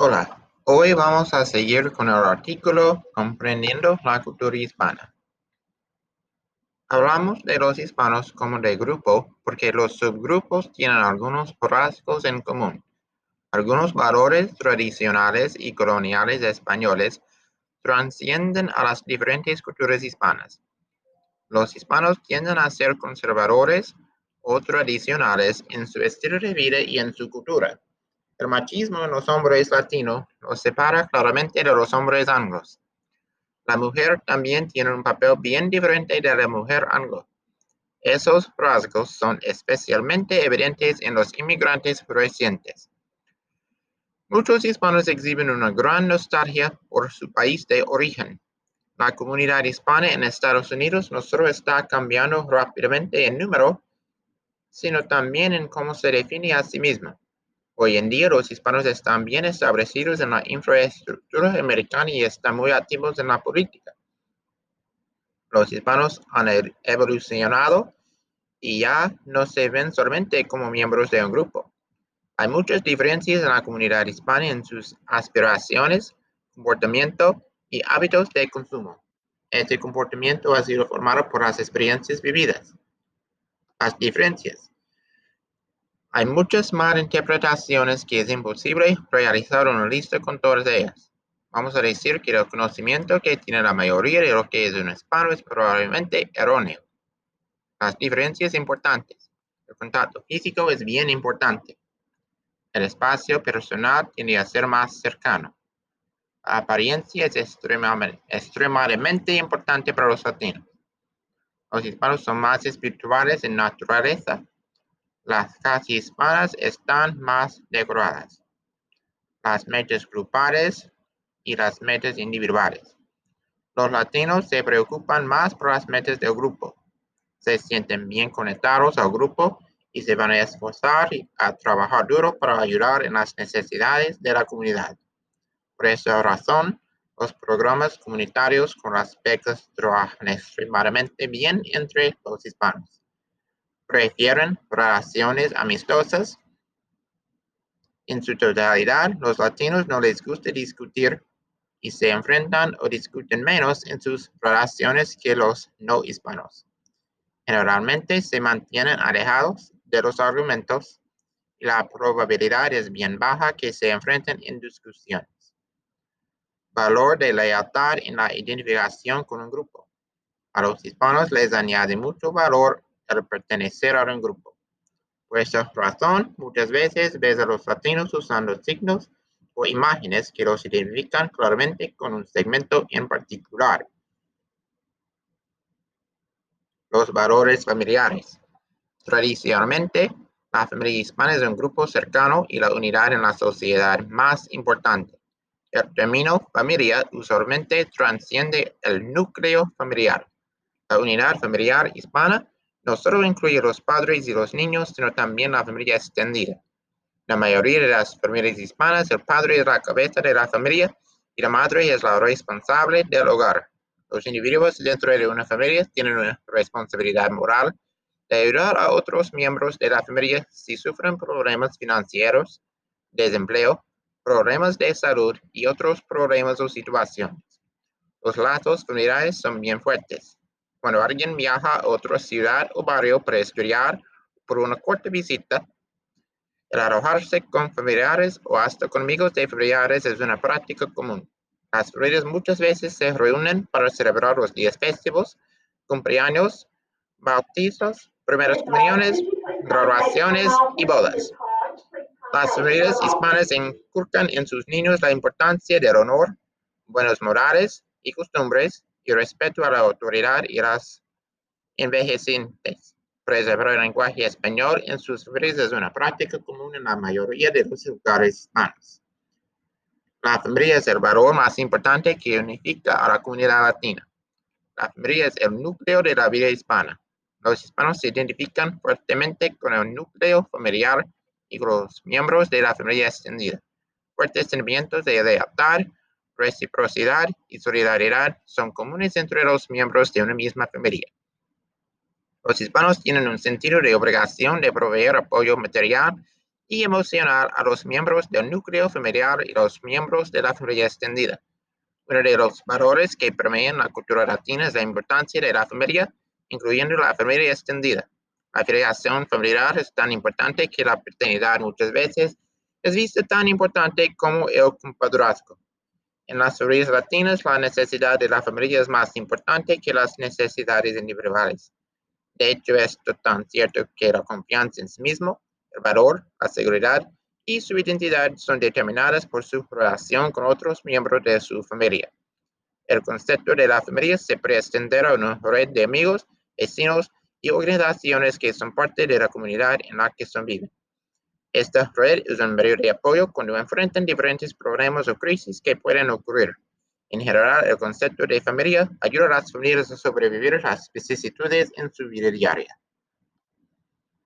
Hola, hoy vamos a seguir con el artículo Comprendiendo la cultura hispana. Hablamos de los hispanos como de grupo porque los subgrupos tienen algunos rasgos en común. Algunos valores tradicionales y coloniales españoles trascienden a las diferentes culturas hispanas. Los hispanos tienden a ser conservadores o tradicionales en su estilo de vida y en su cultura el machismo en los hombres latinos los separa claramente de los hombres anglos. La mujer también tiene un papel bien diferente de la mujer anglo. Esos rasgos son especialmente evidentes en los inmigrantes recientes. Muchos hispanos exhiben una gran nostalgia por su país de origen. La comunidad hispana en Estados Unidos no solo está cambiando rápidamente en número, sino también en cómo se define a sí misma. Hoy en día los hispanos están bien establecidos en la infraestructura americana y están muy activos en la política. Los hispanos han e-, evolucionado y ya no se ven solamente como miembros de un grupo. Hay muchas diferencias en la comunidad hispana en sus aspiraciones, comportamiento y hábitos de consumo. Este comportamiento ha sido formado por las experiencias vividas. Las diferencias. Hay muchas interpretaciones que es imposible realizar una lista con todas ellas. Vamos a decir que el conocimiento que tiene la mayoría de lo que es un hispano es probablemente erróneo. Las diferencias importantes. El contacto físico es bien importante. El espacio personal tiene a ser más cercano. La apariencia es extremadamente, extremadamente importante para los latinos. Los hispanos son más espirituales en naturaleza las casas hispanas están más decoradas. Las metas grupales y las metas individuales. Los latinos se preocupan más por las metas del grupo. Se sienten bien conectados al grupo y se van a esforzar a trabajar duro para ayudar en las necesidades de la comunidad. Por esa razón, los programas comunitarios con las becas trabajan extremadamente bien entre los hispanos prefieren relaciones amistosas. En su totalidad, los latinos no les gusta discutir y se enfrentan o discuten menos en sus relaciones que los no hispanos. Generalmente se mantienen alejados de los argumentos y la probabilidad es bien baja que se enfrenten en discusiones. Valor de lealtad en la identificación con un grupo. A los hispanos les añade mucho valor al pertenecer a un grupo. Por esa razón, muchas veces ves a los latinos usando signos o imágenes que los identifican claramente con un segmento en particular. Los valores familiares. Tradicionalmente, la familia hispana es un grupo cercano y la unidad en la sociedad más importante. El término familia usualmente transciende el núcleo familiar. La unidad familiar hispana no solo incluye los padres y los niños, sino también la familia extendida. La mayoría de las familias hispanas, el padre es la cabeza de la familia y la madre es la responsable del hogar. Los individuos dentro de una familia tienen una responsabilidad moral de ayudar a otros miembros de la familia si sufren problemas financieros, desempleo, problemas de salud y otros problemas o situaciones. Los lazos familiares son bien fuertes. Cuando alguien viaja a otra ciudad o barrio para estudiar por una corta visita, el arrojarse con familiares o hasta con amigos de familiares es una práctica común. Las familias muchas veces se reúnen para celebrar los días festivos, cumpleaños, bautizos, primeras comuniones, graduaciones y bodas. Las familias hispanas inculcan en sus niños la importancia del honor, buenos morales y costumbres y respeto a la autoridad y las envejecientes. Preservar el lenguaje español en sus familias es una práctica común en la mayoría de los lugares hispanos. La familia es el valor más importante que unifica a la comunidad latina. La familia es el núcleo de la vida hispana. Los hispanos se identifican fuertemente con el núcleo familiar y los miembros de la familia extendida. Fuertes sentimientos de lealtad, reciprocidad y solidaridad son comunes entre los miembros de una misma familia. Los hispanos tienen un sentido de obligación de proveer apoyo material y emocional a los miembros del núcleo familiar y los miembros de la familia extendida. Uno de los valores que permean la cultura latina es la importancia de la familia, incluyendo la familia extendida. La afiliación familiar es tan importante que la paternidad muchas veces es vista tan importante como el compadrazgo. En las familias latinas, la necesidad de la familia es más importante que las necesidades individuales. De hecho, esto tan cierto que la confianza en sí mismo, el valor, la seguridad y su identidad son determinadas por su relación con otros miembros de su familia. El concepto de la familia se puede extender a una red de amigos, vecinos y organizaciones que son parte de la comunidad en la que son viven. Esta red es un medio de apoyo cuando enfrentan diferentes problemas o crisis que pueden ocurrir. En general, el concepto de familia ayuda a las familias a sobrevivir las vicisitudes en su vida diaria.